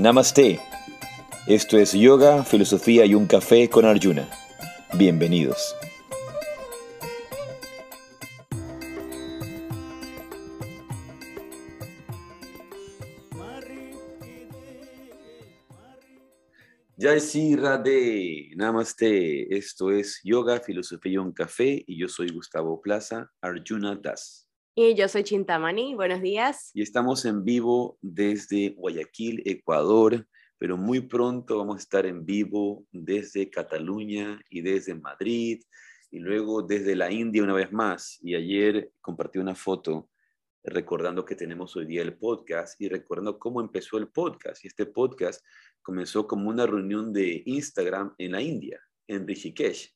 Namaste. Esto es Yoga, Filosofía y un Café con Arjuna. Bienvenidos. Jai Radhe, Namaste. Esto es Yoga, Filosofía y un Café y yo soy Gustavo Plaza, Arjuna Das. Y yo soy Chintamani, buenos días. Y estamos en vivo desde Guayaquil, Ecuador, pero muy pronto vamos a estar en vivo desde Cataluña y desde Madrid y luego desde la India una vez más. Y ayer compartí una foto recordando que tenemos hoy día el podcast y recordando cómo empezó el podcast. Y este podcast comenzó como una reunión de Instagram en la India, en Rishikesh.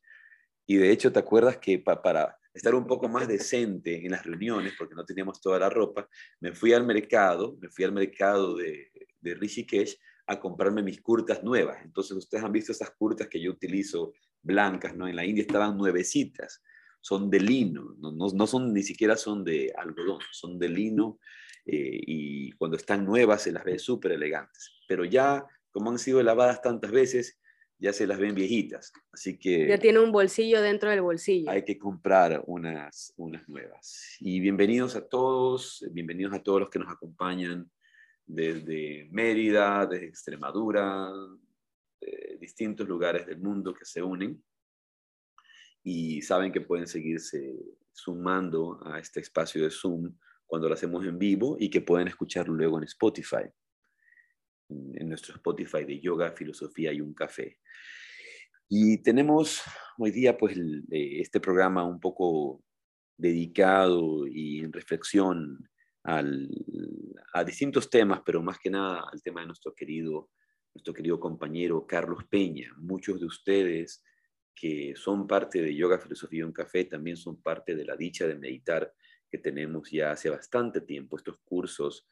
Y de hecho, ¿te acuerdas que para estar un poco más decente en las reuniones, porque no teníamos toda la ropa, me fui al mercado, me fui al mercado de, de Rishikesh a comprarme mis curtas nuevas. Entonces, ustedes han visto esas curtas que yo utilizo blancas, ¿no? En la India estaban nuevecitas, son de lino, no, no, son ni siquiera son de algodón, son de lino eh, y cuando están nuevas se las ve súper elegantes. Pero ya, como han sido lavadas tantas veces, ya se las ven viejitas. Así que... Ya tiene un bolsillo dentro del bolsillo. Hay que comprar unas, unas nuevas. Y bienvenidos a todos, bienvenidos a todos los que nos acompañan desde Mérida, desde Extremadura, de distintos lugares del mundo que se unen y saben que pueden seguirse sumando a este espacio de Zoom cuando lo hacemos en vivo y que pueden escucharlo luego en Spotify en nuestro Spotify de yoga, filosofía y un café. Y tenemos hoy día pues eh, este programa un poco dedicado y en reflexión a distintos temas, pero más que nada al tema de nuestro querido, nuestro querido compañero Carlos Peña. Muchos de ustedes que son parte de Yoga, Filosofía y un Café también son parte de la dicha de meditar que tenemos ya hace bastante tiempo, estos cursos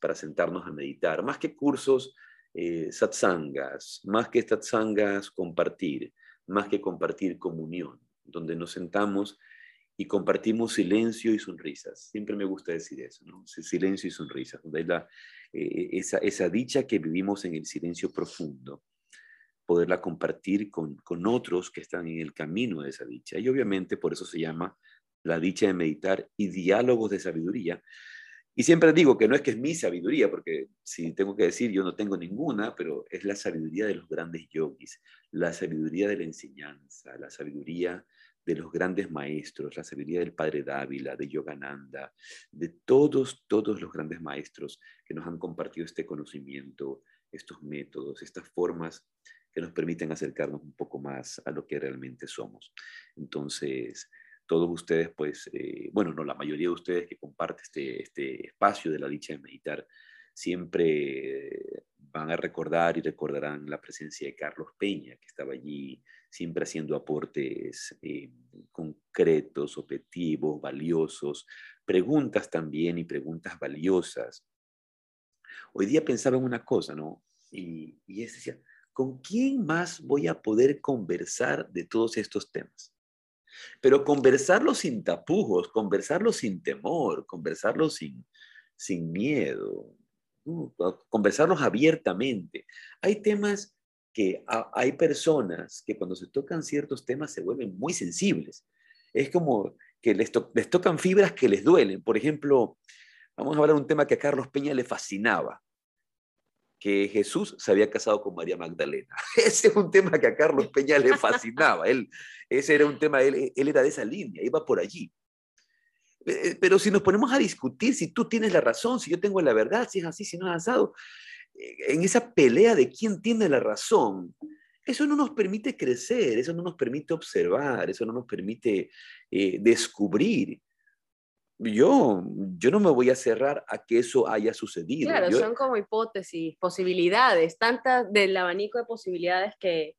para sentarnos a meditar, más que cursos, eh, satsangas, más que satsangas, compartir, más que compartir comunión, donde nos sentamos y compartimos silencio y sonrisas. Siempre me gusta decir eso. Silencio y sonrisas, donde hay la, eh, esa, esa dicha que vivimos en el silencio profundo, poderla compartir con, con otros que están en el camino de esa dicha. Y obviamente por eso se llama la dicha de meditar y diálogos de sabiduría, y siempre digo que no es que es mi sabiduría, porque si tengo que decir, yo no tengo ninguna, pero es la sabiduría de los grandes yogis, la sabiduría de la enseñanza, la sabiduría de los grandes maestros, la sabiduría del padre Dávila, de Yogananda, de todos, todos los grandes maestros que nos han compartido este conocimiento, estos métodos, estas formas que nos permiten acercarnos un poco más a lo que realmente somos. Entonces, todos ustedes, pues, eh, bueno, no, la mayoría de ustedes que comparten este, este espacio de la dicha de meditar, siempre van a recordar y recordarán la presencia de Carlos Peña, que estaba allí siempre haciendo aportes eh, concretos, objetivos, valiosos, preguntas también y preguntas valiosas. Hoy día pensaba en una cosa, ¿no? Y, y es decir, ¿con quién más voy a poder conversar de todos estos temas? Pero conversarlo sin tapujos, conversarlo sin temor, conversarlo sin, sin miedo, conversarlos abiertamente. Hay temas que hay personas que cuando se tocan ciertos temas se vuelven muy sensibles. Es como que les, les tocan fibras que les duelen. Por ejemplo, vamos a hablar de un tema que a Carlos Peña le fascinaba, que Jesús se había casado con María Magdalena. Ese es un tema que a Carlos Peña le fascinaba. Él, ese era un tema, él, él era de esa línea, iba por allí. Eh, eh, pero si nos ponemos a discutir si tú tienes la razón, si yo tengo la verdad, si es así, si no es asado, eh, en esa pelea de quién tiene la razón, eso no nos permite crecer, eso no nos permite observar, eso no nos permite descubrir yo, yo no me voy a cerrar a que eso haya sucedido. Claro, son como hipótesis, posibilidades, tantas del abanico de posibilidades que,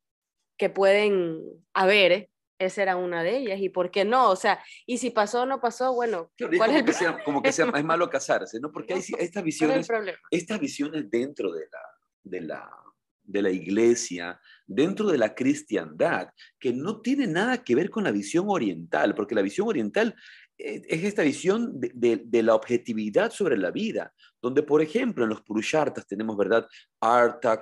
que pueden haber. ¿eh? Esa era una de ellas. ¿Y por qué no? O sea, y si pasó o no pasó, bueno, ¿cuál es, el que sea, como que sea, es malo casarse, ¿no? Porque hay estas visiones, estas visiones dentro de la, de la de la iglesia, dentro de la cristiandad, que no tiene nada que ver con la visión oriental, porque la visión oriental es esta visión de, la objetividad sobre la vida, donde, por ejemplo, en los Purushartas tenemos, ¿verdad? Arta,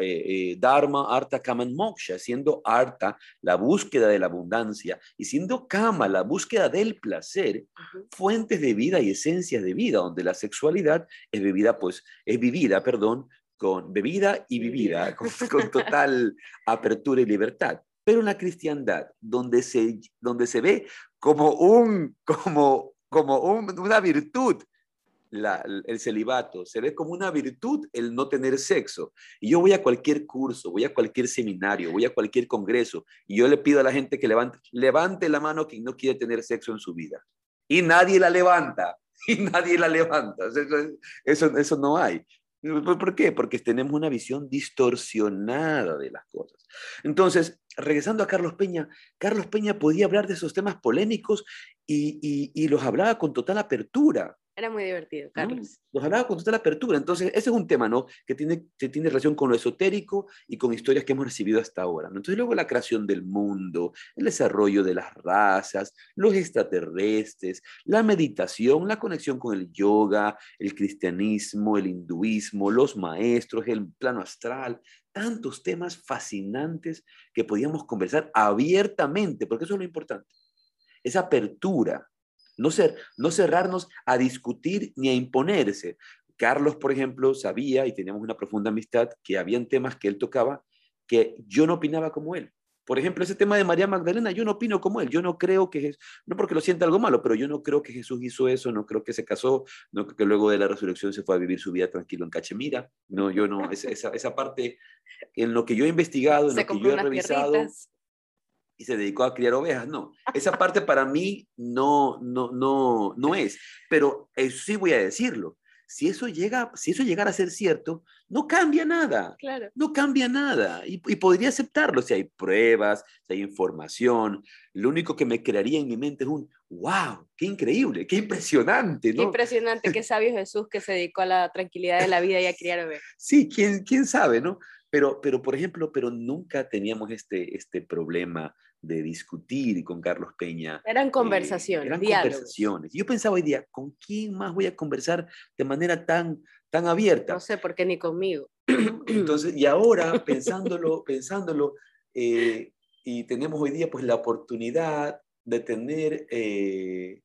eh, eh, Dharma, Arta, Kama, Moksha, siendo Arta la búsqueda de la abundancia y siendo Kama la búsqueda del placer, fuentes de vida y esencias de vida, donde la sexualidad es bebida, pues, es vivida, perdón, con bebida y vivida, con, con total apertura y libertad. Pero en la cristiandad, donde se, donde se ve como, un, como, como una virtud el celibato, se ve como una virtud el no tener sexo. Y yo voy a cualquier curso, voy a cualquier seminario, voy a cualquier congreso, y yo le pido a la gente que levante, levante la mano quien no quiere tener sexo en su vida. Y nadie la levanta, y nadie la levanta. Eso, eso no hay. ¿Por qué? Porque tenemos una visión distorsionada de las cosas. Entonces, regresando a Carlos Peña, Carlos Peña podía hablar de esos temas polémicos y, los hablaba con total apertura. Era muy divertido, Carlos. Los hablaba con total apertura. Entonces, ese es un tema, ¿no? Que tiene, que tiene relación con lo esotérico y con historias que hemos recibido hasta ahora. Entonces, luego la creación del mundo, el desarrollo de las razas, los extraterrestres, la meditación, la conexión con el yoga, el cristianismo, el hinduismo, los maestros, el plano astral, tantos temas fascinantes que podíamos conversar abiertamente, porque eso es lo importante. Esa apertura, no, ser, no cerrarnos a discutir ni a imponerse. Carlos, por ejemplo, sabía y teníamos una profunda amistad que habían temas que él tocaba que yo no opinaba como él. Por ejemplo, ese tema de María Magdalena, yo no opino como él, yo no creo que, no porque lo sienta algo malo, pero yo no creo que Jesús hizo eso, no creo que se casó, no creo que luego de la resurrección se fue a vivir su vida tranquilo en Cachemira, no, yo no, esa, esa parte, en lo que yo he investigado, en lo que yo he revisado, y se dedicó a criar ovejas, no, esa parte para mí no, no, no, no es, pero sí voy a decirlo, si eso llega, si eso llegara a ser cierto, no cambia nada. Claro. No cambia nada. Y, podría aceptarlo si hay pruebas, si hay información. Lo único que me crearía en mi mente es un, wow, qué increíble, qué impresionante. ¿no? Qué impresionante, qué sabio Jesús que se dedicó a la tranquilidad de la vida y a criar ovejas. Sí, quién, quién sabe, ¿no? Pero, pero, por ejemplo, pero nunca teníamos este, este problema de discutir con Carlos Peña. Eran conversaciones, eran conversaciones. Yo pensaba hoy día, ¿con quién más voy a conversar de manera tan, tan abierta? No sé, por qué ni conmigo. Entonces, y ahora, pensándolo, pensándolo, eh, y tenemos hoy día pues la oportunidad de tener, eh,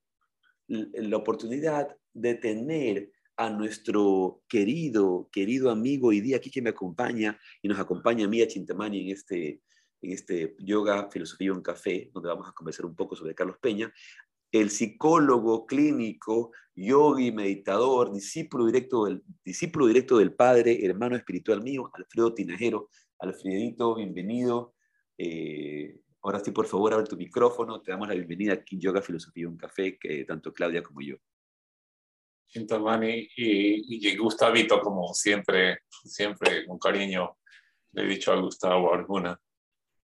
la oportunidad de tener a nuestro querido, querido amigo hoy día aquí que me acompaña y nos acompaña a mí a Chintamani en este, en este Yoga, Filosofía en Café, donde vamos a conversar un poco sobre Carlos Peña, el psicólogo clínico, yogi, meditador, discípulo directo del, discípulo directo del Padre, hermano espiritual mío, Alfredo Tinajero. Alfredito, bienvenido. Eh, ahora sí, por favor, abre tu micrófono. Te damos la bienvenida aquí en Yoga, Filosofía en Café, que tanto Claudia como yo. Chintamani y, y Gustavito, como siempre, siempre con cariño le he dicho a Gustavo Arguna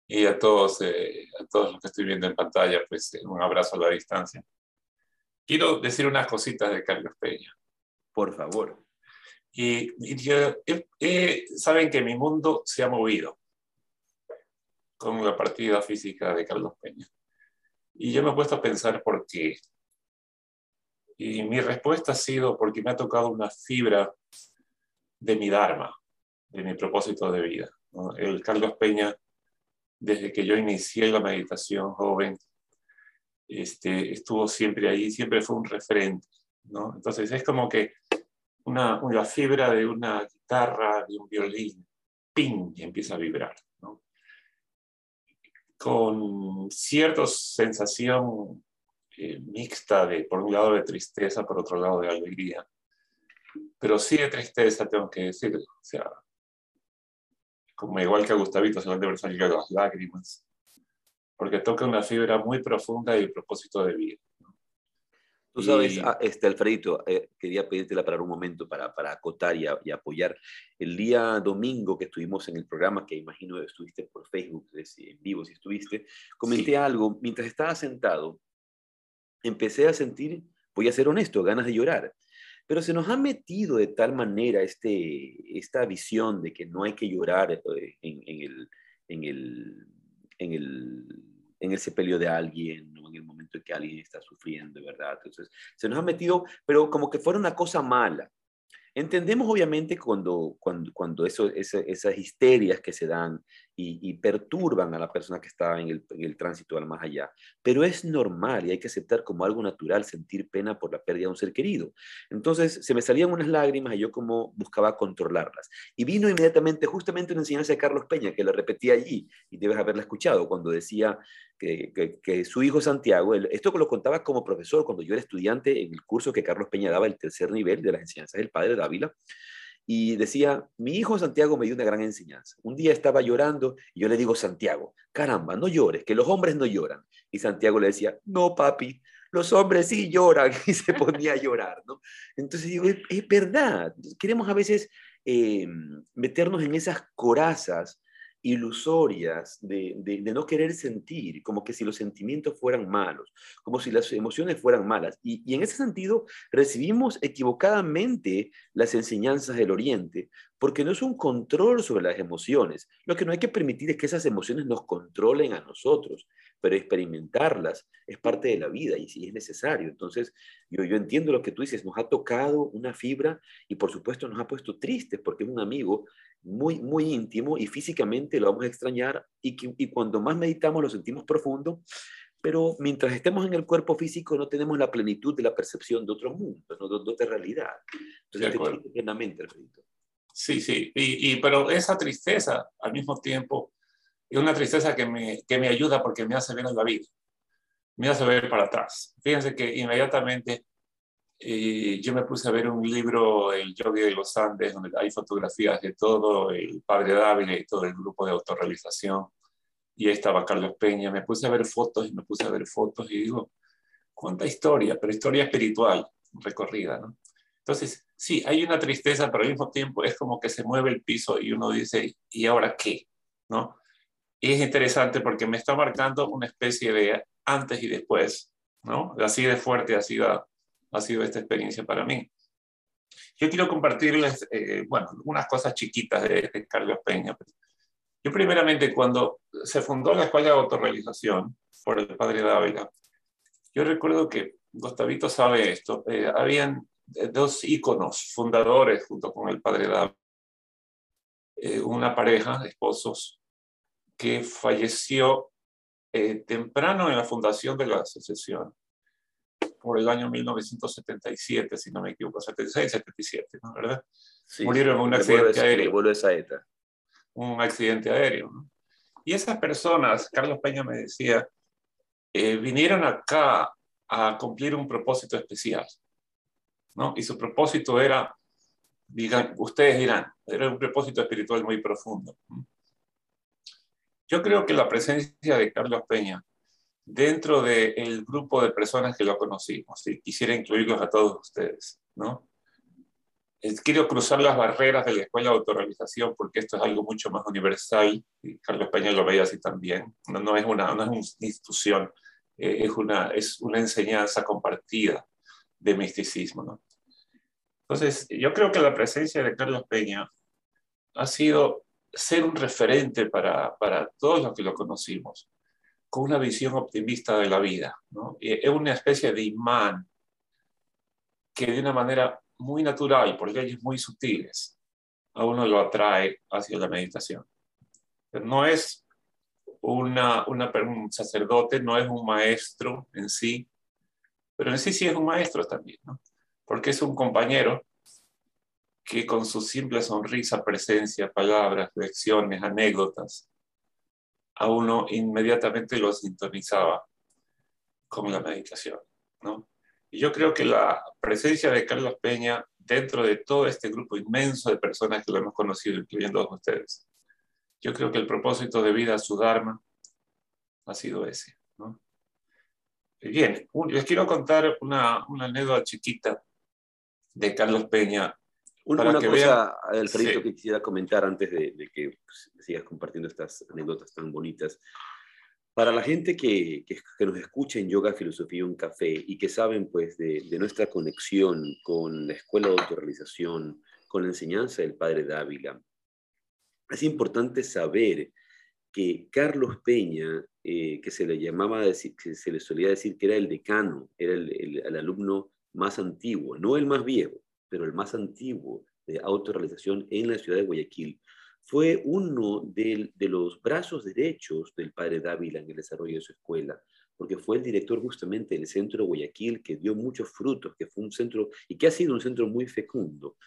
y a todos, eh, a todos los que estoy viendo en pantalla, pues eh, un abrazo a la distancia. Quiero decir unas cositas de Carlos Peña. Por favor. Y, saben que mi mundo se ha movido con la partida física de Carlos Peña. Y yo me he puesto a pensar por qué. Y mi respuesta ha sido porque me ha tocado una fibra de mi Dharma, de mi propósito de vida. El Carlos Peña desde que yo inicié la meditación joven, este, estuvo siempre ahí, siempre fue un referente. ¿no? Entonces es como que una, una fibra de una guitarra, de un violín, ¡ping! y empieza a vibrar. ¿no? Con cierta sensación eh, mixta de, por un lado, de tristeza, por otro lado, de alegría. Pero sí de tristeza, tengo que decir. O sea, como igual que a Gustavito, se van de salir las lágrimas, porque toca una fibra muy profunda y el propósito de vida. Tú sabes, ah, este, Alfredito, eh, quería pedírtela para un momento para, para acotar y, y, apoyar. El día domingo que estuvimos en el programa, que imagino estuviste por Facebook, en vivo si estuviste, comenté algo. Mientras estaba sentado, empecé a sentir, voy a ser honesto, ganas de llorar. Pero se nos ha metido de tal manera este, esta visión de que no hay que llorar eh, en, el, en, el, en, el, en el sepelio de alguien o en el momento momento en que alguien está sufriendo, ¿verdad? Entonces, se nos ha metido, pero como que fuera una cosa mala. Entendemos obviamente cuando, cuando, cuando eso, esas histerias que se dan y, perturban a la persona que está en el, el, tránsito al más allá, pero es normal y hay que aceptar como algo natural sentir pena por la pérdida de un ser querido. Entonces se me salían unas lágrimas y yo como buscaba controlarlas. Y vino inmediatamente justamente una enseñanza de Carlos Peña que le repetía allí y debes haberla escuchado cuando decía que, que, su hijo Santiago, esto lo contaba como profesor cuando yo era estudiante en el curso que Carlos Peña daba, el tercer nivel de las enseñanzas del padre Dávila y decía, mi hijo Santiago me dio una gran enseñanza. Un día estaba llorando y yo le digo, Santiago, caramba, no llores, que los hombres no lloran. Y Santiago le decía, no, papi, los hombres sí lloran y se ponía a llorar, ¿no? Entonces digo, es, verdad, queremos a veces eh, meternos en esas corazas ilusorias de, no querer sentir, como que si los sentimientos fueran malos, como si las emociones fueran malas. Y, y, en ese sentido recibimos equivocadamente las enseñanzas del Oriente, porque no es un control sobre las emociones. Lo que no hay que permitir es que esas emociones nos controlen a nosotros, pero experimentarlas es parte de la vida y si es necesario. Entonces, yo, yo entiendo lo que tú dices, nos ha tocado una fibra y por supuesto nos ha puesto tristes porque es un amigo muy, muy íntimo y físicamente lo vamos a extrañar y, y cuando más meditamos lo sentimos profundo, pero mientras estemos en el cuerpo físico no tenemos la plenitud de la percepción de otro mundo, de, otra realidad. Entonces, te plenamente, Alfredito. Sí, sí, y, y, pero esa tristeza al mismo tiempo es una tristeza que me, que me ayuda porque me hace ver en la vida, me hace ver para atrás. Fíjense que inmediatamente y yo me puse a ver un libro, El Yogi de los Andes, donde hay fotografías de todo el padre Dávila y todo el grupo de autorrealización. Y estaba Carlos Peña. Me puse a ver fotos y me puse a ver fotos y digo, cuánta historia, pero historia espiritual recorrida, ¿no? Entonces, sí, hay una tristeza, pero al mismo tiempo es como que se mueve el piso y uno dice, ¿y ahora qué? ¿No? Y es interesante porque me está marcando una especie de antes y después, ¿no? Así de fuerte ha sido ha sido esta experiencia para mí. Yo quiero compartirles, eh, bueno, algunas cosas chiquitas de, Carlos Peña. Yo primeramente, cuando se fundó la Escuela de Autorrealización por el padre Dávila, yo recuerdo que Gustavito sabe esto, eh, habían dos íconos fundadores junto con el padre Dávila, eh, una pareja de esposos que falleció temprano en la fundación de la asociación por el año 1977, si no me equivoco, 76, 77, ¿no? ¿verdad? Murieron en un accidente aéreo. Un accidente aéreo. ¿no? Y esas personas, Carlos Peña me decía, eh, vinieron acá a cumplir un propósito especial. ¿no? Y su propósito era, digan, ustedes dirán, era un propósito espiritual muy profundo. Yo creo que la presencia de Carlos Peña dentro del grupo de personas que lo conocimos y quisiera incluirlos a todos ustedes, ¿no? Quiero cruzar las barreras de la escuela de autorrealización porque esto es algo mucho más universal y Carlos Peña lo veía así también. No, no, es, una, no es una institución, eh, es, una, es una enseñanza compartida de misticismo, ¿no? Entonces, yo creo que la presencia de Carlos Peña ha sido ser un referente para, para todos los que lo conocimos con una visión optimista de la vida. Es una especie de imán que de una manera muy natural, por leyes muy sutiles, a uno lo atrae hacia la meditación. No es una, un sacerdote, no es un maestro en sí, pero en sí sí es un maestro también, porque es un compañero que con su simple sonrisa, presencia, palabras, lecciones, anécdotas, a uno inmediatamente lo sintonizaba con la meditación. ¿no? Y yo creo que la presencia de Carlos Peña dentro de todo este grupo inmenso de personas que lo hemos conocido, incluyendo a ustedes, yo creo que el propósito de vida, su Dharma, ha sido ese. ¿no? Bien, les quiero contar una, una anécdota chiquita de Carlos Peña una, cosa, Alfredito, que quisiera comentar antes de, que pues, sigas compartiendo estas anécdotas tan bonitas. Para la gente que, que, nos escucha en Yoga, Filosofía y un Café y que saben pues de, de, nuestra conexión con la Escuela de Autorrealización, con la enseñanza del Padre Dávila, es importante saber que Carlos Peña, eh, que se le llamaba, que se le solía decir que era el decano, era el, alumno más antiguo, no el más viejo, pero el más antiguo de autorrealización en la ciudad de Guayaquil, fue uno de, los brazos derechos del padre Dávila en el desarrollo de su escuela, porque fue el director justamente del centro Guayaquil que dio muchos frutos, que fue un centro y que ha sido un centro muy fecundo.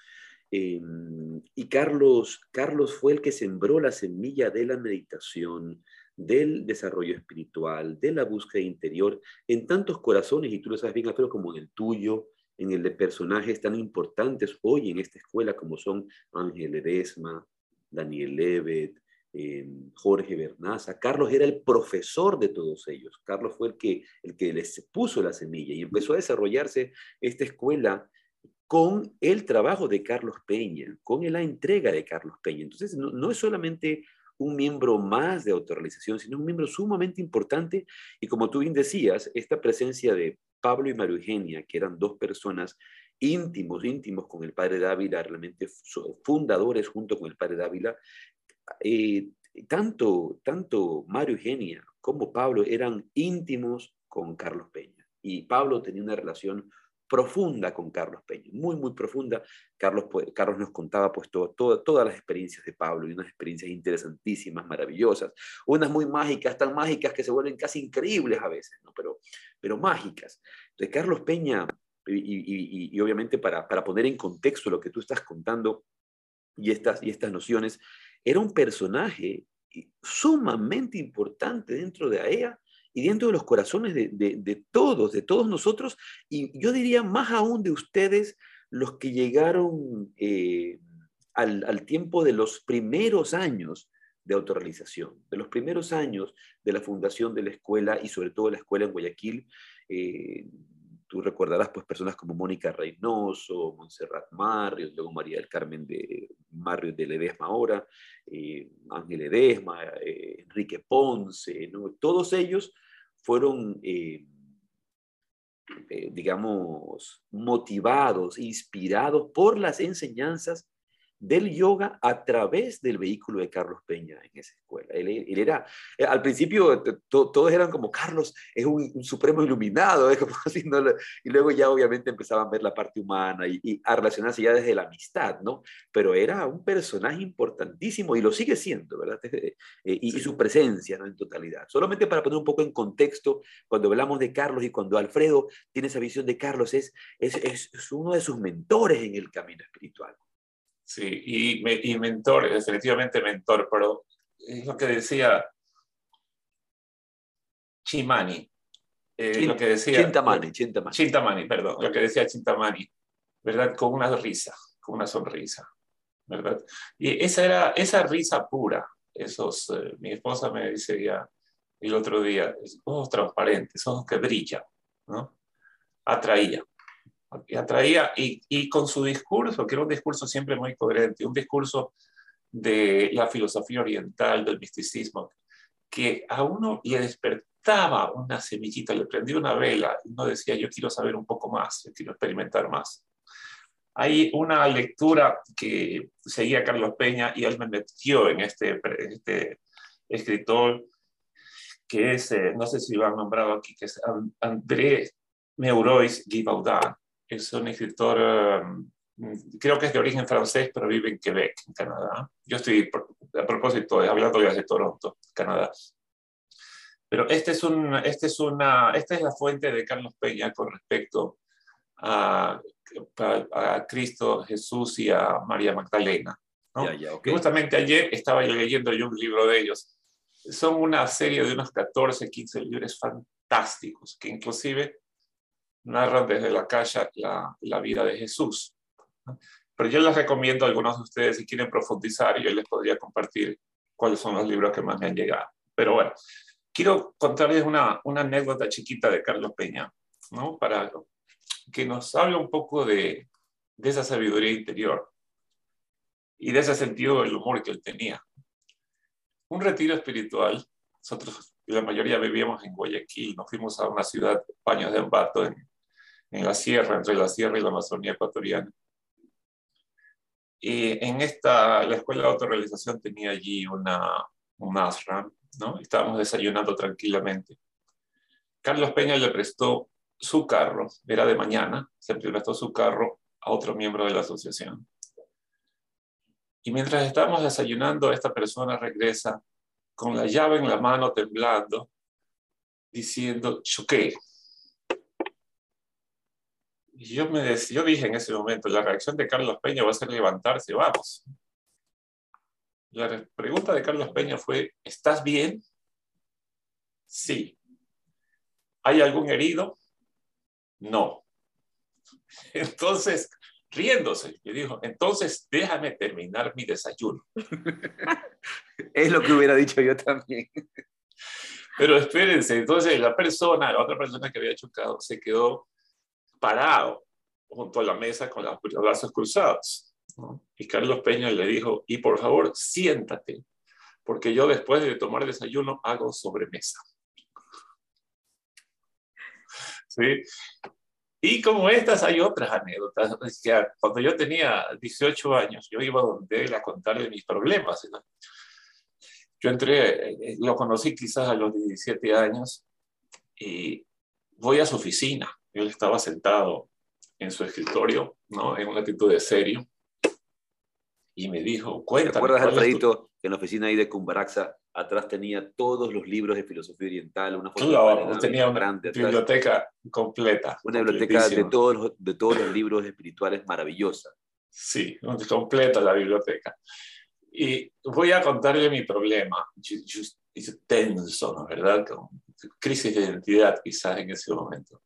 Em, y Carlos, Carlos fue el que sembró la semilla de la meditación, del desarrollo espiritual, de la búsqueda interior en tantos corazones, y tú lo sabes bien, pero como en el tuyo, en el de personajes tan importantes hoy en esta escuela como son Ángel Edesma, Daniel Levet, em, Jorge Bernaza. Carlos era el profesor de todos ellos. Carlos fue el que, el que les puso la semilla y empezó a desarrollarse esta escuela con el trabajo de Carlos Peña, con la entrega de Carlos Peña. Entonces, no, es solamente un miembro más de autorrealización, sino un miembro sumamente importante. Y como tú bien decías, esta presencia de Pablo y María Eugenia, que eran dos personas íntimos, íntimos con el padre Dávila, realmente fundadores junto con el padre Dávila, eh, tanto, tanto Mario Eugenia como Pablo eran íntimos con Carlos Peña. Y Pablo tenía una relación profunda con Carlos Peña, muy, muy profunda. Carlos, Carlos nos contaba pues todas las experiencias de Pablo y unas experiencias interesantísimas, maravillosas, unas muy mágicas, tan mágicas que se vuelven casi increíbles a veces, ¿no? pero, pero mágicas. Entonces, Carlos Peña, y, obviamente para, para, poner en contexto lo que tú estás contando y estas, y estas nociones, era un personaje sumamente importante dentro de AEA y dentro de los corazones de, todos, de todos nosotros, y yo diría más aún de ustedes, los que llegaron eh, al, tiempo de los primeros años de autorrealización, de los primeros años de la fundación de la escuela y sobre todo de la escuela en Guayaquil. Eh, tú recordarás pues personas como Mónica Reynoso, Montserrat Marrios, luego María del Carmen de Marrios de Ledesma ahora, eh, Ángel Ledesma, Enrique Ponce, todos ellos fueron, eh, eh, digamos, motivados, inspirados por las enseñanzas del yoga a través del vehículo de Carlos Peña en esa escuela. Él, era, eh, al principio todos eran como Carlos es un, supremo iluminado, y luego ya obviamente empezaban a ver la parte humana y, a relacionarse ya desde la amistad, ¿no? Pero era un personaje importantísimo y lo sigue siendo, ¿verdad? Eh, y, su presencia, ¿no? En totalidad. Solamente para poner un poco en contexto, cuando hablamos de Carlos y cuando Alfredo tiene esa visión de Carlos, es, es, es uno de sus mentores en el camino espiritual. Sí, y, y mentor, definitivamente mentor, pero es lo que decía Chimani. Eh, lo que decía, Chintamani, Chintamani. Chintamani, perdón, lo que decía Chintamani, ¿verdad? Con una risa, con una sonrisa, ¿verdad? Y esa era esa risa pura, esos, eh, mi esposa me dice ya el otro día, ojos transparentes, ojos que brillan, ¿no? Atraía y atraía, y, y, con su discurso, que era un discurso siempre muy coherente, un discurso de la filosofía oriental, del misticismo, que a uno le despertaba una semillita, le prendía una vela, y uno decía, yo quiero saber un poco más, yo quiero experimentar más. Hay una lectura que seguía Carlos Peña y él me metió en este, este escritor que es, eh, no sé si lo han nombrado aquí, que es André Meurois Guibaudin, es un escritor, um, creo que es de origen francés, pero vive en Quebec, en Canadá. Yo estoy, a propósito, hablando ya de Toronto, Canadá. Pero este es un, este es una, esta es la fuente de Carlos Peña con respecto a, a, Cristo, Jesús y a María Magdalena. Justamente ayer estaba yo leyendo yo un libro de ellos. Son una serie de unos 14, 15 libros fantásticos, que inclusive narran desde la calle la, la vida de Jesús. Pero yo les recomiendo a algunos de ustedes si quieren profundizar, yo les podría compartir cuáles son los libros que más me han llegado. Pero bueno, quiero contarles una, una anécdota chiquita de Carlos Peña, ¿no? Para que nos hable un poco de, de esa sabiduría interior y de ese sentido del humor que él tenía. Un retiro espiritual, nosotros la mayoría vivíamos en Guayaquil, nos fuimos a una ciudad, Paños de Ambato, en, en la sierra, entre la sierra y la Amazonía ecuatoriana. Y en esta, la escuela de autorrealización tenía allí una, un ashram, ¿no? Estábamos desayunando tranquilamente. Carlos Peña le prestó su carro, era de mañana, se prestó su carro a otro miembro de la asociación. Y mientras estábamos desayunando, esta persona regresa con la llave en la mano, temblando, diciendo, choqué. Y yo, me yo dije en ese momento, la reacción de Carlos Peña va a ser levantarse, vamos. La pregunta de Carlos Peña fue, ¿estás bien? Sí. ¿Hay algún herido? No. Entonces, riéndose, le dijo, entonces déjame terminar mi desayuno. es lo que hubiera dicho yo también. Pero espérense, entonces la persona, la otra persona que había chocado, se quedó parado junto a la mesa con los brazos cruzados. Y Carlos Peña le dijo, y por favor, siéntate, porque yo después de tomar desayuno hago sobremesa. ¿Sí? Y como estas hay otras anécdotas. cuando yo tenía 18 años, yo iba donde él a contarle mis problemas. Yo entré, eh, lo conocí quizás a los 17 años y voy a su oficina. Él estaba sentado en su escritorio, ¿no? en una actitud de serio y me dijo, cuéntame. ¿Te acuerdas, Alfredito, que en la oficina ahí de Cumbaraxa atrás tenía todos los libros de filosofía oriental, una foto tenía una biblioteca completa. Una biblioteca de todos, los, de todos los libros espirituales maravillosa. Sí, completa la biblioteca. Y voy a contarle mi problema. Es tenso, ¿no? ¿verdad? Con crisis de identidad quizás en ese momento.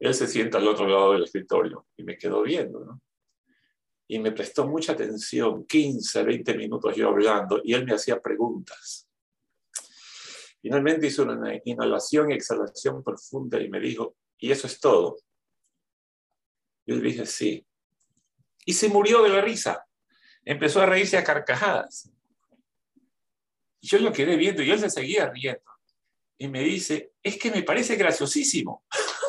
Él se sienta al otro lado del escritorio y me quedó viendo, ¿no? y me prestó mucha atención, 15, 20 minutos yo hablando, y él me hacía preguntas. Finalmente hizo una inhalación y exhalación profunda y me dijo, ¿y eso es todo? Yo le dije, sí. Y se murió de la risa. Empezó a reírse a carcajadas. Yo lo quedé viendo y él se seguía riendo. Y me dice, es que me parece graciosísimo.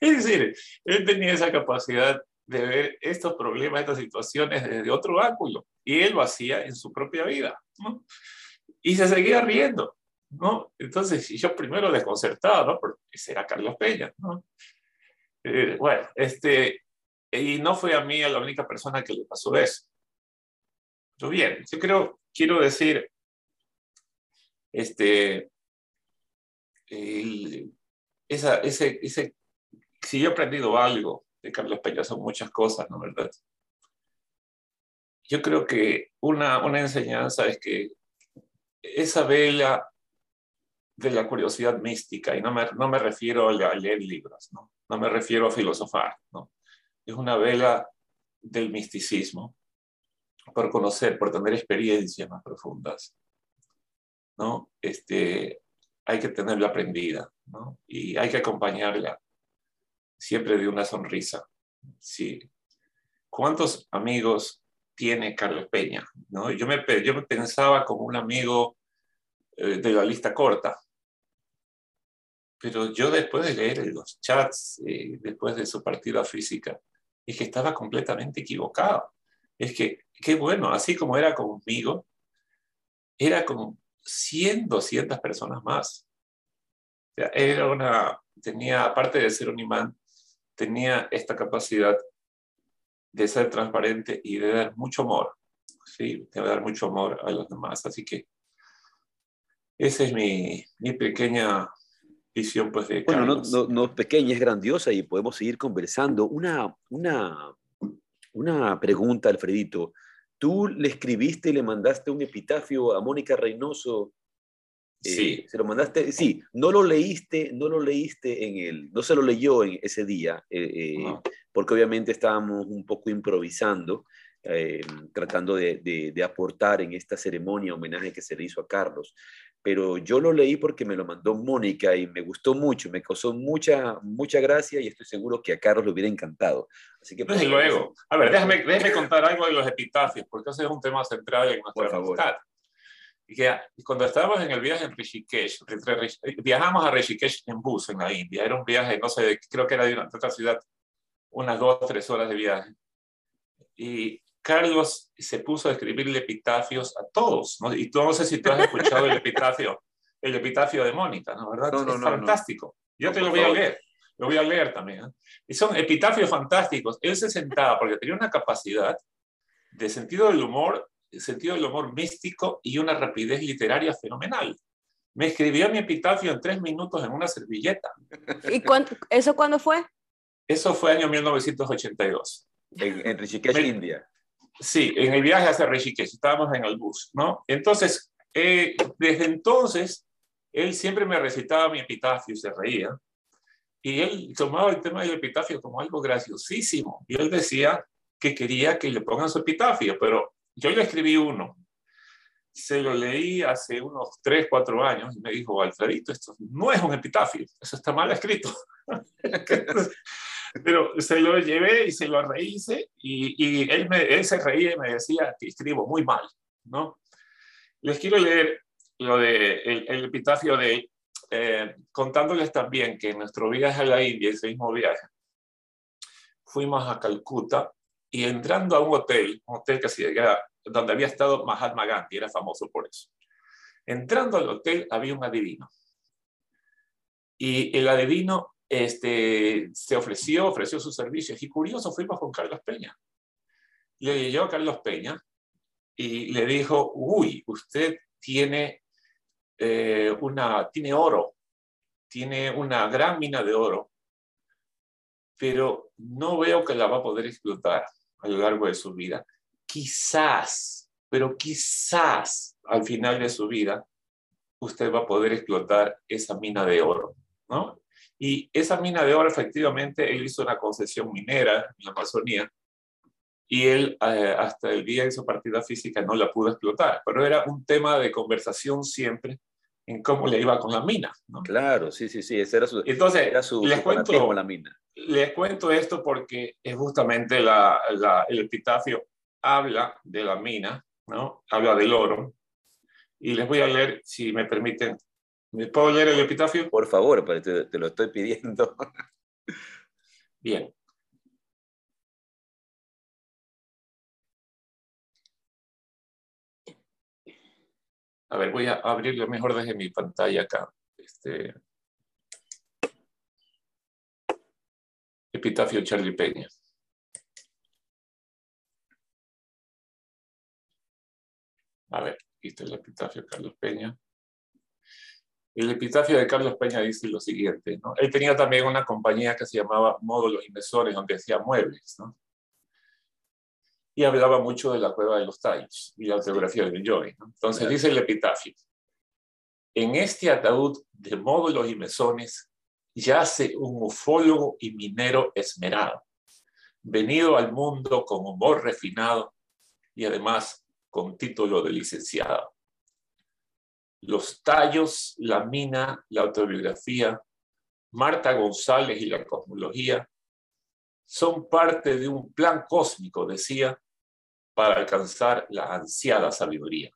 Es decir, él tenía esa capacidad de ver estos problemas, estas situaciones desde otro ángulo, y él lo hacía en su propia vida, ¿no? Y se seguía riendo, ¿no? Entonces, yo primero desconcertado, ¿no? Porque era Carlos Peña, ¿no? Eh, bueno, este, y no fue a mí la única persona que le pasó eso. Yo bien, yo creo, quiero decir, este, esa, ese, ese yo he aprendido algo de Carlos Peña, son muchas cosas, ¿no verdad? Yo creo que una, una enseñanza es que esa vela de la curiosidad mística, y no me, no me refiero a leer libros, ¿no? no me refiero a filosofar, ¿no? es una vela del misticismo, por conocer, por tener experiencias más profundas. ¿no? Este, hay que tenerla aprendida ¿no? y hay que acompañarla siempre de una sonrisa. Sí. ¿Cuántos amigos tiene Carlos Peña? ¿No? Yo, me, yo pensaba como un amigo eh, de la lista corta, pero yo después de leer los chats, eh, después de su partida física, es que estaba completamente equivocado. Es que, qué bueno, así como era conmigo, era con 100, 200 personas más. era una, tenía, aparte de ser un imán, tenía esta capacidad de ser transparente y de dar mucho amor, ¿sí? de dar mucho amor a los demás. Así que esa es mi, mi pequeña visión pues, de Bueno, no, no, no, pequeña, es grandiosa y podemos seguir conversando. Una, una, una pregunta, Alfredito. Tú le escribiste y le mandaste un epitafio a Mónica Reynoso Sí. Eh, se lo mandaste, sí, no lo leíste, no lo leíste en el, no se lo leyó en ese día, eh, eh, porque obviamente estábamos un poco improvisando, tratando de, de, aportar en esta ceremonia homenaje que se le hizo a Carlos. Pero yo lo leí porque me lo mandó Mónica y me gustó mucho, me causó mucha, mucha gracia y estoy seguro que a Carlos le hubiera encantado. Así que, Desde luego. A ver, déjame, déjame contar algo de los epitafios, porque ese es un tema central en nuestra Por favor. Y que cuando estábamos en el viaje en Rishikesh, viajamos a Rishikesh en bus en la India, era un viaje, no sé, creo que era de, otra ciudad, unas dos, tres horas de viaje. Y Carlos se puso a escribirle epitafios a todos, ¿no? Y tú no sé si tú has escuchado el epitafio, el epitafio de Mónica, ¿no? ¿Verdad? No, no, es no, fantástico. Yo te lo voy a leer, lo voy a leer también. ¿eh? Y son epitafios fantásticos. Él se sentaba porque tenía una capacidad de sentido del humor, sentido del humor místico y una rapidez literaria fenomenal. Me escribió mi epitafio en tres minutos en una servilleta. ¿Y cuán- eso cuándo fue? Eso fue año 1982. En, en Rishikesh, Me- India. Sí, en el viaje hacia Rishikesh, estábamos en el bus, ¿no? Entonces, eh, desde entonces, él siempre me recitaba mi epitafio y se reía. Y él tomaba el tema del epitafio como algo graciosísimo. Y él decía que quería que le pongan su epitafio, pero yo le escribí uno. Se lo leí hace unos 3, 4 años y me dijo, Alfredito, esto no es un epitafio, eso está mal escrito. Pero se lo llevé y se lo rehice y, él, se reía y me decía que escribo muy mal, ¿no? Les quiero leer lo de el, epitafio de eh, contándoles también que en nuestro viaje a la India, ese mismo viaje, fuimos a Calcuta y entrando a un hotel, un hotel que se era, donde había estado Mahatma Gandhi, era famoso por eso. Entrando al hotel había un adivino. Y el adivino este, se ofreció, ofreció sus servicios. Y curioso, fuimos con Carlos Peña. Le leyó a Carlos Peña y le dijo, uy, usted tiene, eh, una, tiene oro, tiene una gran mina de oro, pero no veo que la va a poder explotar a lo largo de su vida. Quizás, pero quizás al final de su vida, usted va a poder explotar esa mina de oro, ¿no? Y esa mina de oro, efectivamente, él hizo una concesión minera en la Amazonía y él eh, hasta el día de su partida física no la pudo explotar, pero era un tema de conversación siempre en cómo le iba con la mina, ¿no? Claro, sí, sí, sí. Ese era su, Entonces, era su, les su cuento- la mina. les cuento esto porque es justamente la, la- el epitafio habla de la mina, ¿no? Habla del oro. Y les voy a leer, si me permiten, ¿me puedo leer el epitafio? Por favor, te, te lo estoy pidiendo. Bien. A ver, voy a abrirlo mejor desde mi pantalla acá. Este... Epitafio Charlie Peña. A ver, aquí está el epitafio de Carlos Peña. El epitafio de Carlos Peña dice lo siguiente, ¿no? Él tenía también una compañía que se llamaba Módulos Inversores, donde hacía muebles, ¿no? Y hablaba mucho de la cueva de los tallos y la autografía de Joy, ¿no? Entonces dice el epitafio, en este ataúd de módulos y mesones yace un ufólogo y minero esmerado, venido al mundo con humor refinado y además con título de licenciado. Los tallos, la mina, la autobiografía, Marta González y la cosmología son parte de un plan cósmico, decía, para alcanzar la ansiada sabiduría.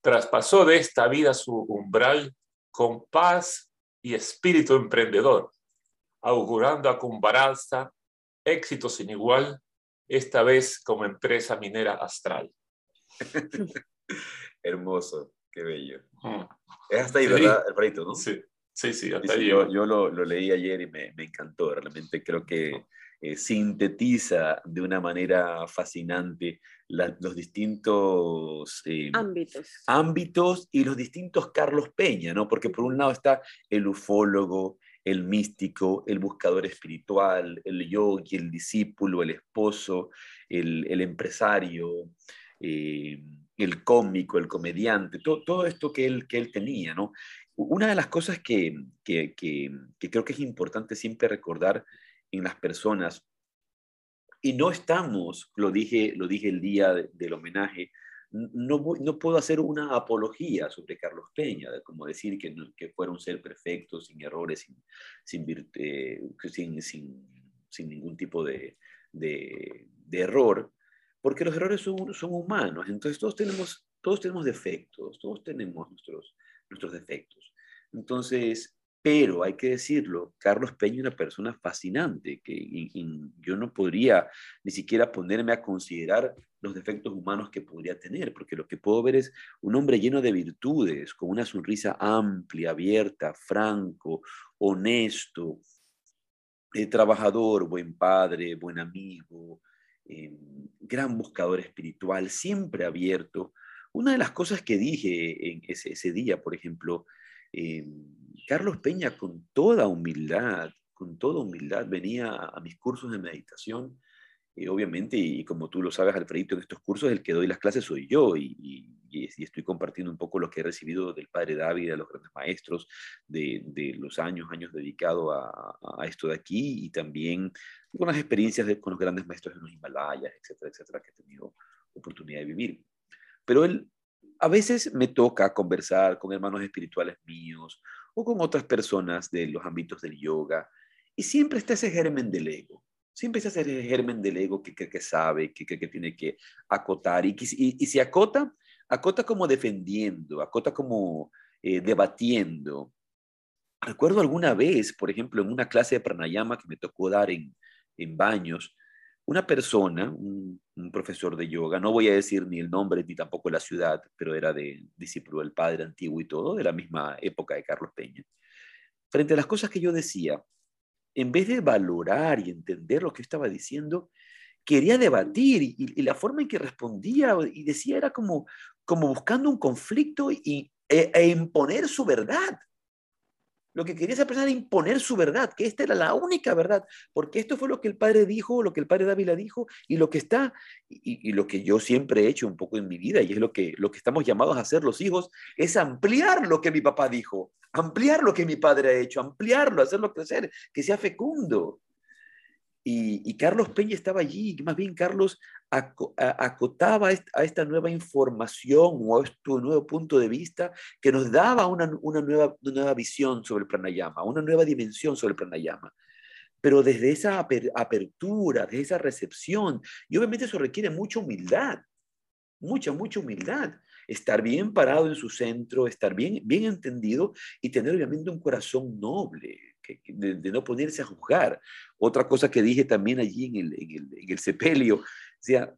Traspasó de esta vida su umbral con paz y espíritu emprendedor, augurando a Cumbaranza éxito sin igual, esta vez como empresa minera astral. Hermoso, qué bello. Mm, Es hasta ahí, Sí. ¿verdad, Alfredito? ¿no? Sí, sí, sí, hasta ahí yo, lo, lo leí ayer y me, me encantó. Realmente creo que eh, sintetiza de una manera fascinante la- los distintos eh, Ámbitos. ámbitos y los distintos Carlos Peña, ¿no? Porque por un lado está el ufólogo, el místico, el buscador espiritual, el yogi, el discípulo, el esposo, el, empresario, eh, el cómico, el comediante, todo, todo esto que él, que él tenía, ¿no? Una de las cosas que, que, que, creo que es importante siempre recordar en las personas, y no estamos, lo dije, lo dije el día de- del homenaje, no, voy- no puedo hacer una apología sobre Carlos Peña, como decir que, que fuera un ser perfecto, sin errores, sin, sin, eh, sin, sin- sin ningún tipo de, de- de error, porque los errores son, son humanos, entonces todos tenemos, todos tenemos defectos, todos tenemos nuestros, nuestros defectos. Entonces, pero hay que decirlo, Carlos Peña es una persona fascinante, que yo no podría ni siquiera ponerme a considerar los defectos humanos que podría tener, porque lo que puedo ver es un hombre lleno de virtudes, con una sonrisa amplia, abierta, franco, honesto, eh, trabajador, buen padre, buen amigo, eh, gran buscador espiritual, siempre abierto. Una de las cosas que dije en ese, día, por ejemplo, eh, Carlos Peña con toda humildad, con toda humildad venía a mis cursos de meditación obviamente, y, como tú lo sabes, Alfredito, en estos cursos el que doy las clases soy yo y, estoy compartiendo un poco lo que he recibido del padre David, de los grandes maestros, de, los años, años dedicados a, esto de aquí y también con experiencias con los grandes maestros en los Himalayas, etcétera, etcétera, que he tenido oportunidad de vivir. Pero él, a veces me toca conversar con hermanos espirituales míos o con otras personas de los ámbitos del yoga y siempre está ese germen del ego siempre se hace el germen del ego que que sabe, que que tiene que acotar. Y, y, y, se acota, acota como defendiendo, acota como eh, debatiendo. Recuerdo alguna vez, por ejemplo, en una clase de pranayama que me tocó dar en, en baños, una persona, un, profesor de yoga, no voy a decir ni el nombre ni tampoco la ciudad, pero era de discípulo del padre antiguo y todo, de la misma época de Carlos Peña. Frente a las cosas que yo decía, en vez de valorar y entender lo que estaba diciendo, quería debatir y, la forma en que respondía y decía era como, como buscando un conflicto y, e, e imponer su verdad. Lo que quería esa persona era imponer su verdad, que esta era la única verdad, porque esto fue lo que el padre dijo, lo que el padre Dávila dijo, y lo que está, y, lo que yo siempre he hecho un poco en mi vida, y es lo que, lo que estamos llamados a hacer los hijos, es ampliar lo que mi papá dijo ampliar lo que mi padre ha hecho, ampliarlo, hacerlo crecer, que sea fecundo. Y, Carlos Peña estaba allí, más bien Carlos acotaba a esta nueva información o a este nuevo punto de vista que nos daba una, nueva, visión sobre el pranayama, una nueva dimensión sobre el pranayama. Pero desde esa apertura, desde esa recepción, y obviamente eso requiere mucha humildad, mucha, mucha humildad estar bien parado en su centro, estar bien, bien entendido y tener obviamente un corazón noble, de, no ponerse a juzgar. Otra cosa que dije también allí en el, en el, sepelio, sea,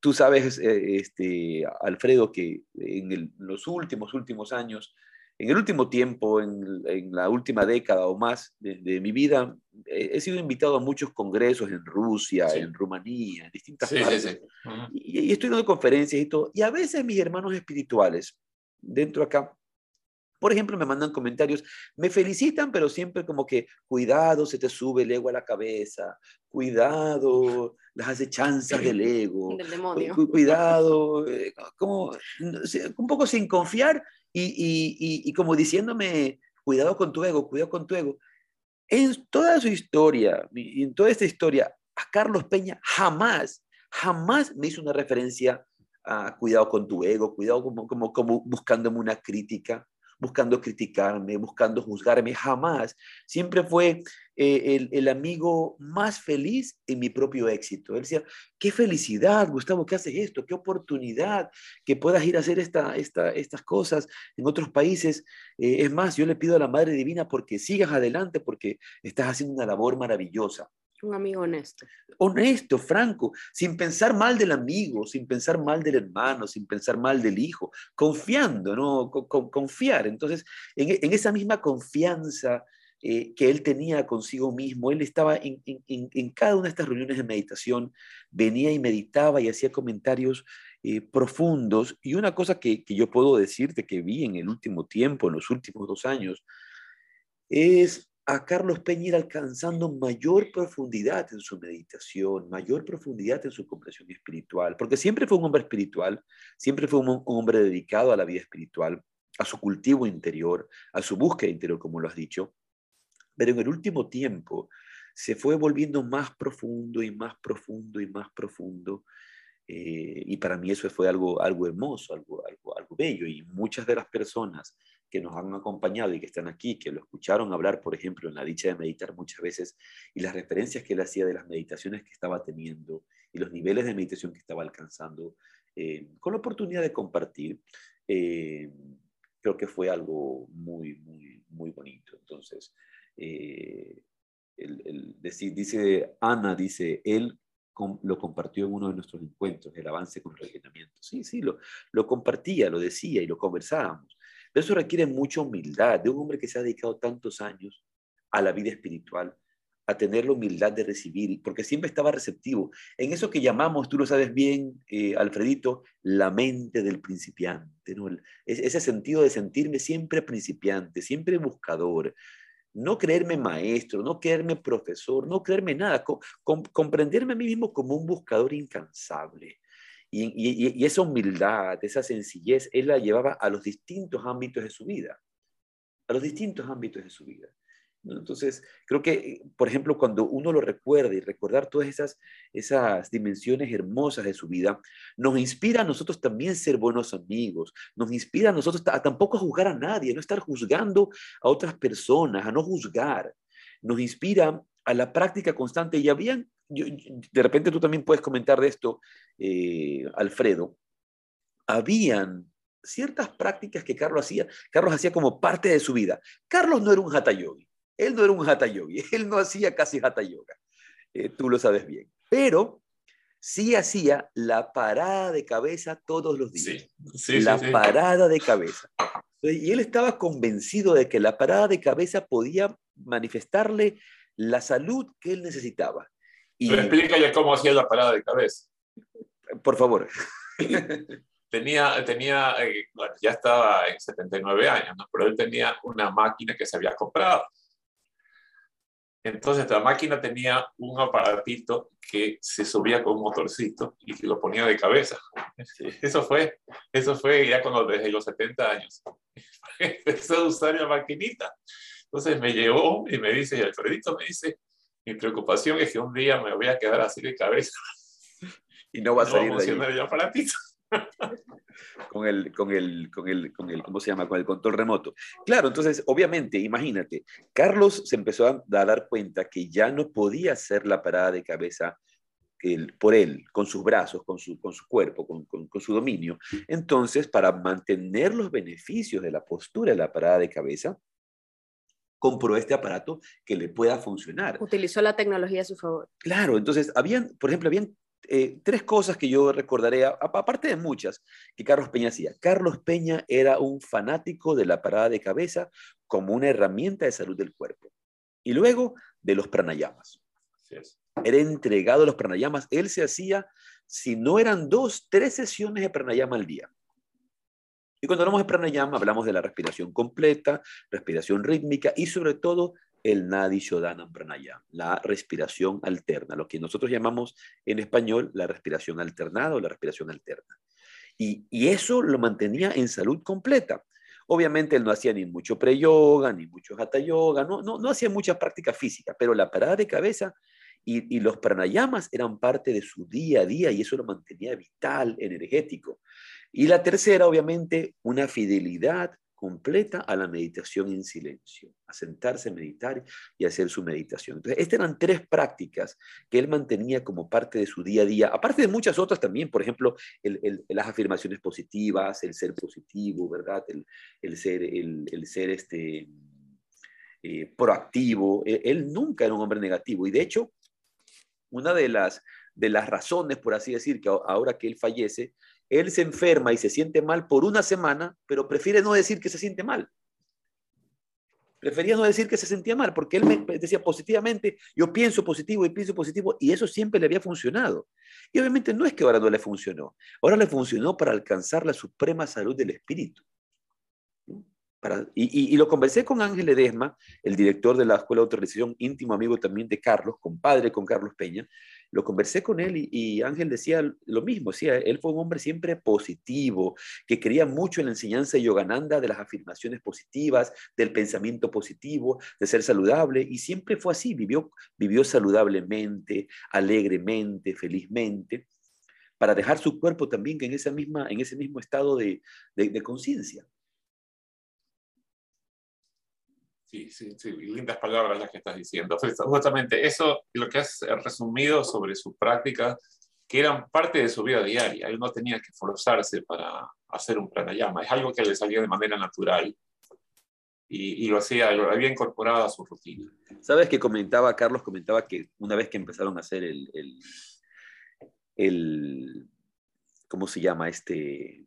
tú sabes, eh, este, Alfredo, que en los últimos, últimos años, en el último tiempo, en, la última década o más de, mi vida, he, sido invitado a muchos congresos en Rusia, en Rumanía, en distintas partes. y, estoy dando conferencias y todo. Y a veces mis hermanos espirituales, dentro acá, por ejemplo, me mandan comentarios, me felicitan, pero siempre como que, cuidado, se te sube el ego a la cabeza, cuidado, las acechanzas del ego, del demonio. cuidado, eh, como un poco sin confiar y, como diciéndome, cuidado con tu ego, cuidado con tu ego. En toda su historia, en toda esta historia, a Carlos Peña jamás, jamás me hizo una referencia a cuidado con tu ego, cuidado como, como, como buscándome una crítica buscando criticarme, buscando juzgarme, jamás. Siempre fue eh, el, amigo más feliz en mi propio éxito. Él decía, qué felicidad, Gustavo, que haces esto, qué oportunidad que puedas ir a hacer esta, esta, estas cosas en otros países. Eh, es más, yo le pido a la Madre Divina porque sigas adelante, porque estás haciendo una labor maravillosa. Un amigo honesto. Honesto, franco, sin pensar mal del amigo, sin pensar mal del hermano, sin pensar mal del hijo, confiando, ¿no? confiar. Entonces, en, esa misma confianza eh, que él tenía consigo mismo, él estaba en, cada una de estas reuniones de meditación, venía y meditaba y hacía comentarios eh, profundos. Y una cosa que, que yo puedo decirte que vi en el último tiempo, en los últimos dos años, es a Carlos Peña ir alcanzando mayor profundidad en su meditación, mayor profundidad en su comprensión espiritual, porque siempre fue un hombre espiritual, siempre fue un, hombre dedicado a la vida espiritual, a su cultivo interior, a su búsqueda interior, como lo has dicho, pero en el último tiempo se fue volviendo más profundo y más profundo y más profundo. Eh, y para mí eso fue algo, algo hermoso, algo, algo, algo bello. Y muchas de las personas que nos han acompañado y que están aquí, que lo escucharon hablar, por ejemplo, en la dicha de meditar muchas veces, y las referencias que él hacía de las meditaciones que estaba teniendo y los niveles de meditación que estaba alcanzando, eh, con la oportunidad de compartir, eh, creo que fue algo muy, muy, muy bonito. Entonces, eh, dice Ana, dice, él lo compartió en uno de nuestros encuentros, el avance con el rellenamiento. Sí, sí, lo compartía, lo decía y lo conversábamos. Eso requiere mucha humildad de un hombre que se ha dedicado tantos años a la vida espiritual, a tener la humildad de recibir, porque siempre estaba receptivo. En eso que llamamos, tú lo sabes bien, eh, Alfredito, la mente del principiante, ¿no? ese sentido de sentirme siempre principiante, siempre buscador, no creerme maestro, no creerme profesor, no creerme nada, comprenderme a mí mismo como un buscador incansable. Y, esa humildad, esa sencillez, él la llevaba a los distintos ámbitos de su vida, a los distintos ámbitos de su vida. Entonces, creo que, por ejemplo, cuando uno lo recuerda y recordar todas esas, esas dimensiones hermosas de su vida, nos inspira a nosotros también ser buenos amigos, nos inspira a nosotros a tampoco juzgar a nadie, no estar juzgando a otras personas, a no juzgar. Nos inspira a la práctica constante. Y habían, de repente tú también puedes comentar de esto, eh, Alfredo, habían ciertas prácticas que Carlos hacía, Carlos hacía como parte de su vida. Carlos no era un hatha yogi. Él no era un hatha yogi, él no hacía casi hatha yoga, eh, tú lo sabes bien, pero sí hacía la parada de cabeza todos los días. Sí, la parada de cabeza. Y él estaba convencido de que la parada de cabeza podía manifestarle la salud que él necesitaba. Y... explica ya cómo hacía la parada de cabeza. Por favor. tenía, tenía eh, ya estaba en 79 años, pero él tenía una máquina que se había comprado. Entonces la máquina tenía un aparatito que se subía con un motorcito y que lo ponía de cabeza. Eso fue, eso fue ya cuando desde los 70 años empezó a usar la maquinita. Entonces me llevó y me dice, y Alfredito me dice, mi preocupación es que un día me voy a quedar así de cabeza. Y no va a salir de ahí. el aparatito con el, con el, con el, con el, ¿cómo se llama? Con el control remoto. Claro, entonces, obviamente, imagínate, Carlos se empezó a dar cuenta que ya no podía hacer la parada de cabeza por él, con sus brazos, con su, con su cuerpo, con, con, su dominio. Entonces, para mantener los beneficios de la postura de la parada de cabeza, compró este aparato que le pueda funcionar. Utilizó la tecnología a su favor. Claro, entonces, habían, por ejemplo, habían eh, tres cosas que yo recordaré, aparte de muchas, que Carlos Peña hacía. Carlos Peña era un fanático de la parada de cabeza como una herramienta de salud del cuerpo. Y luego de los pranayamas. Era entregado a los pranayamas. Él se hacía, si no eran dos, tres sesiones de pranayama al día. Y cuando hablamos de pranayama, hablamos de la respiración completa, respiración rítmica y sobre todo el Nadi Shodhana Pranayama, la respiración alterna, lo que nosotros llamamos en español la respiración alternada o la respiración alterna. Y, eso lo mantenía en salud completa. Obviamente él no hacía ni mucho pre-yoga, ni mucho hatha yoga, no, no, hacía mucha práctica física, pero la parada de cabeza y, los pranayamas eran parte de su día a día y eso lo mantenía vital, energético. Y la tercera, obviamente, una fidelidad completa a la meditación en silencio, a sentarse a meditar y hacer su meditación. Entonces, estas eran tres prácticas que él mantenía como parte de su día a día, aparte de muchas otras también, por ejemplo, las afirmaciones positivas, el ser positivo, ¿verdad? El, ser, el, ser este, eh, proactivo. Él, él, nunca era un hombre negativo y de hecho, una de las, de las razones, por así decir, que ahora que él fallece, él se enferma y se siente mal por una semana, pero prefiere no decir que se siente mal. Prefería no decir que se sentía mal, porque él me decía positivamente, yo pienso positivo y pienso positivo, y eso siempre le había funcionado. Y obviamente no es que ahora no le funcionó, ahora le funcionó para alcanzar la suprema salud del espíritu. y, lo conversé con Ángel Edesma, el director de la Escuela de Autorización, íntimo amigo también de Carlos, compadre con Carlos Peña, lo conversé con él y, Ángel decía lo mismo, decía, él fue un hombre siempre positivo, que creía mucho en la enseñanza de Yogananda de las afirmaciones positivas, del pensamiento positivo, de ser saludable, y siempre fue así, vivió, vivió saludablemente, alegremente, felizmente, para dejar su cuerpo también en, esa misma, en ese mismo estado de conciencia. Sí, sí, sí, lindas palabras las que estás diciendo. Justamente eso, lo que has resumido sobre su práctica, que eran parte de su vida diaria. Él no tenía que forzarse para hacer un pranayama. Es algo que le salía de manera natural. y, lo hacía, lo había incorporado a su rutina. Sabes que comentaba, Carlos comentaba que una vez que empezaron a hacer el, el, el ¿cómo se llama? Este,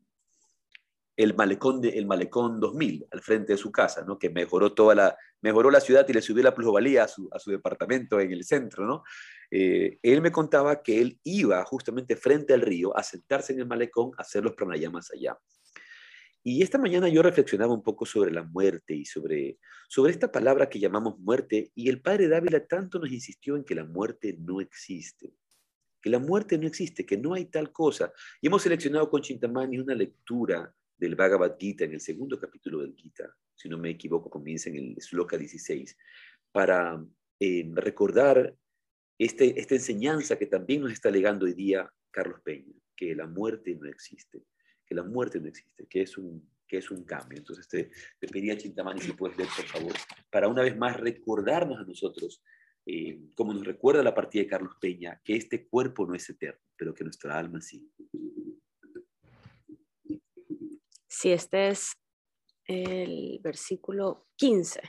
el malecón, de, el malecón 2000 al frente de su casa, ¿no? que mejoró, toda la, mejoró la ciudad y le subió la plusvalía a su, a su departamento en el centro. ¿no? Eh, él me contaba que él iba justamente frente al río a sentarse en el malecón a hacer los pranayamas allá. Y esta mañana yo reflexionaba un poco sobre la muerte y sobre, sobre esta palabra que llamamos muerte, y el padre Dávila tanto nos insistió en que la muerte no existe, que la muerte no existe, que no hay tal cosa. Y hemos seleccionado con Chintamani una lectura del Bhagavad Gita, en el segundo capítulo del Gita, si no me equivoco, comienza en el Sloka 16, para eh, recordar este, esta enseñanza que también nos está legando hoy día Carlos Peña, que la muerte no existe, que la muerte no existe, que es un, que es un cambio. Entonces te, te pedía Chintamani si puedes leer, por favor, para una vez más recordarnos a nosotros, eh, como nos recuerda la partida de Carlos Peña, que este cuerpo no es eterno, pero que nuestra alma sí. Si este es el versículo 15.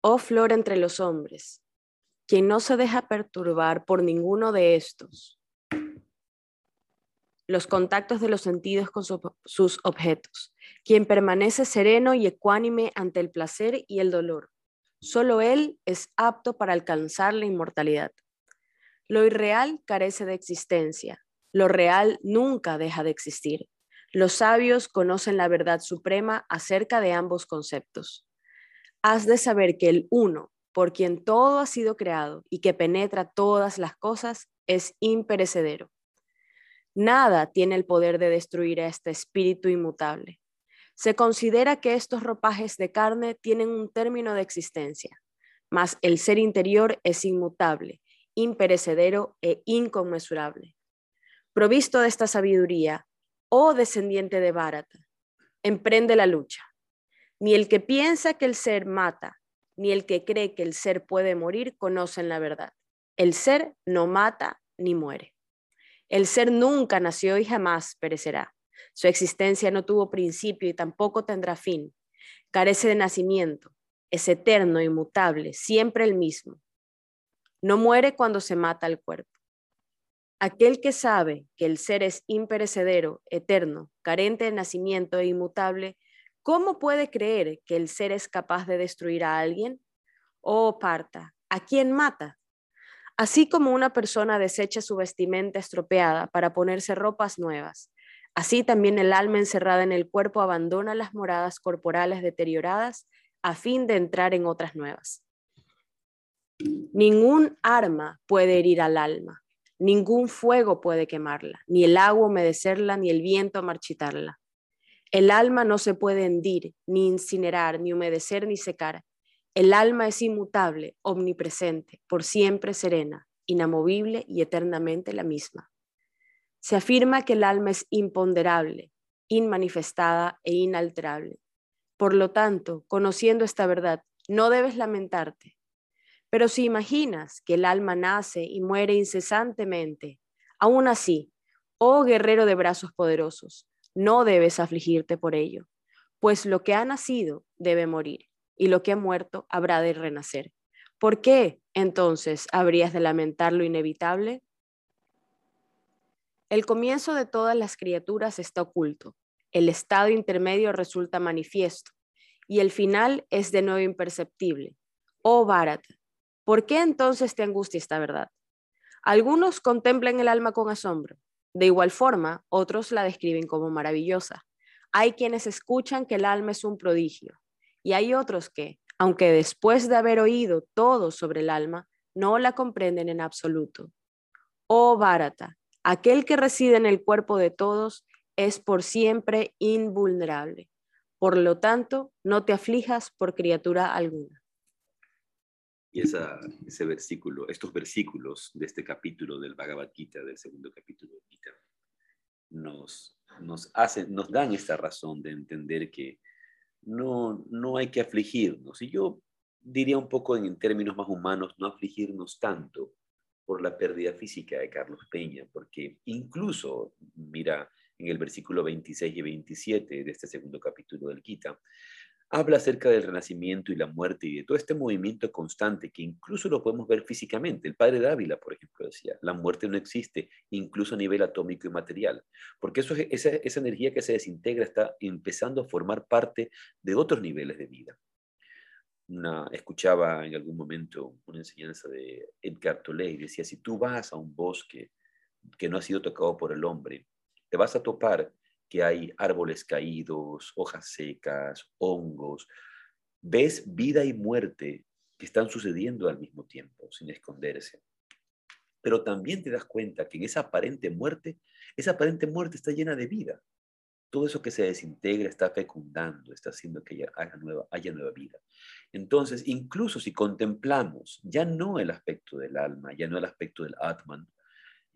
Oh flor entre los hombres, quien no se deja perturbar por ninguno de estos, los contactos de los sentidos con sus objetos, quien permanece sereno y ecuánime ante el placer y el dolor. Solo él es apto para alcanzar la inmortalidad. Lo irreal carece de existencia, lo real nunca deja de existir. Los sabios conocen la verdad suprema acerca de ambos conceptos. Has de saber que el uno, por quien todo ha sido creado y que penetra todas las cosas, es imperecedero. Nada tiene el poder de destruir a este espíritu inmutable. Se considera que estos ropajes de carne tienen un término de existencia, mas el ser interior es inmutable, imperecedero e inconmensurable. Provisto de esta sabiduría, oh descendiente de Bharata, emprende la lucha. Ni el que piensa que el ser mata, ni el que cree que el ser puede morir conocen la verdad. El ser no mata ni muere. El ser nunca nació y jamás perecerá. Su existencia no tuvo principio y tampoco tendrá fin. Carece de nacimiento. Es eterno, inmutable, siempre el mismo. No muere cuando se mata el cuerpo. Aquel que sabe que el ser es imperecedero, eterno, carente de nacimiento e inmutable, ¿cómo puede creer que el ser es capaz de destruir a alguien? Oh, parta, ¿a quién mata? Así como una persona desecha su vestimenta estropeada para ponerse ropas nuevas, así también el alma encerrada en el cuerpo abandona las moradas corporales deterioradas a fin de entrar en otras nuevas. Ningún arma puede herir al alma Ningún fuego puede quemarla, ni el agua humedecerla, ni el viento marchitarla. El alma no se puede hendir, ni incinerar, ni humedecer, ni secar. El alma es inmutable, omnipresente, por siempre serena, inamovible y eternamente la misma. Se afirma que el alma es imponderable, inmanifestada e inalterable. Por lo tanto, conociendo esta verdad, no debes lamentarte, pero si imaginas que el alma nace y muere incesantemente, aún así, oh guerrero de brazos poderosos, no debes afligirte por ello, pues lo que ha nacido debe morir y lo que ha muerto habrá de renacer. ¿Por qué entonces habrías de lamentar lo inevitable? El comienzo de todas las criaturas está oculto, el estado intermedio resulta manifiesto y el final es de nuevo imperceptible. Oh Bharat, ¿Por qué entonces te angustia esta verdad? Algunos contemplan el alma con asombro. De igual forma, otros la describen como maravillosa. Hay quienes escuchan que el alma es un prodigio y hay otros que, aunque después de haber oído todo sobre el alma, no la comprenden en absoluto. Oh Bharata, aquel que reside en el cuerpo de todos es por siempre invulnerable. Por lo tanto, no te aflijas por criatura alguna. Y esa, ese versículo, estos versículos de este capítulo del Bhagavad Gita, del segundo capítulo del Gita, nos, nos, hacen, nos dan esta razón de entender que no, no hay que afligirnos. Y yo diría un poco en, términos más humanos, no afligirnos tanto por la pérdida física de Carlos Peña, porque incluso, mira, en el versículo 26 y 27 de este segundo capítulo del Gita, habla acerca del renacimiento y la muerte y de todo este movimiento constante que incluso lo podemos ver físicamente. El padre Dávila, por ejemplo, decía, la muerte no existe incluso a nivel atómico y material, porque eso, esa, esa energía que se desintegra está empezando a formar parte de otros niveles de vida. Una, escuchaba en algún momento una enseñanza de Edgar Tolle y decía, si tú vas a un bosque que no ha sido tocado por el hombre, te vas a topar que hay árboles caídos, hojas secas, hongos. Ves vida y muerte que están sucediendo al mismo tiempo, sin esconderse. Pero también te das cuenta que en esa aparente muerte, esa aparente muerte está llena de vida. Todo eso que se desintegra está fecundando, está haciendo que haya nueva, haya nueva vida. Entonces, incluso si contemplamos ya no el aspecto del alma, ya no el aspecto del Atman,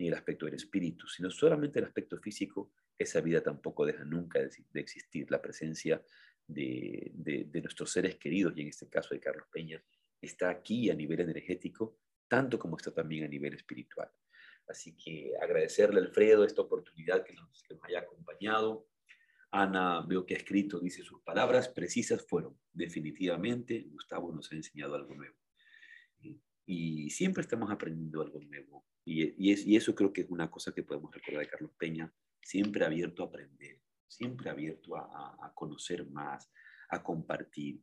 ni el aspecto del espíritu, sino solamente el aspecto físico, esa vida tampoco deja nunca de, existir. La presencia de, nuestros seres queridos, y en este caso de Carlos Peña, está aquí a nivel energético, tanto como está también a nivel espiritual. Así que agradecerle Alfredo esta oportunidad que nos, que nos haya acompañado. Ana, veo que ha escrito, dice, sus palabras precisas fueron, definitivamente, Gustavo nos ha enseñado algo nuevo. Y siempre estamos aprendiendo algo nuevo. Y, eso creo que es una cosa que podemos recordar de Carlos Peña, siempre abierto a aprender, siempre abierto a, conocer más, a compartir.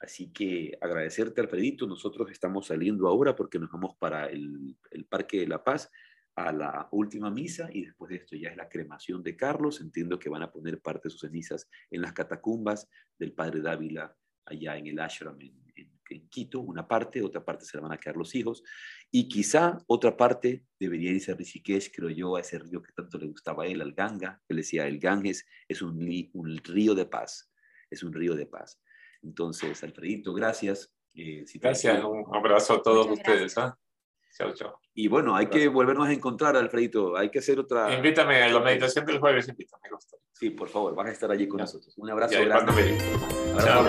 Así que agradecerte, Alfredito. Nosotros estamos saliendo ahora porque nos vamos para el, el, Parque de la Paz a la última misa y después de esto ya es la cremación de Carlos. Entiendo que van a poner parte de sus cenizas en las catacumbas del Padre Dávila allá en el ashram en, en Quito, una parte, otra parte se la van a quedar los hijos, y quizá otra parte debería irse a Rishikesh, creo yo, a ese río que tanto le gustaba a él, al Ganga, que le decía, el Ganges es un, un río de paz, es un río de paz. Entonces, Alfredito, gracias. Eh, gracias, un abrazo a todos ustedes. ¿ah? Chao, chao. Y bueno, hay que volvernos a encontrar, Alfredito. Hay que hacer otra. Invítame a la meditación del jueves, invítame. Sí, por favor, vas a estar allí con nosotros. Un abrazo grande. Chao,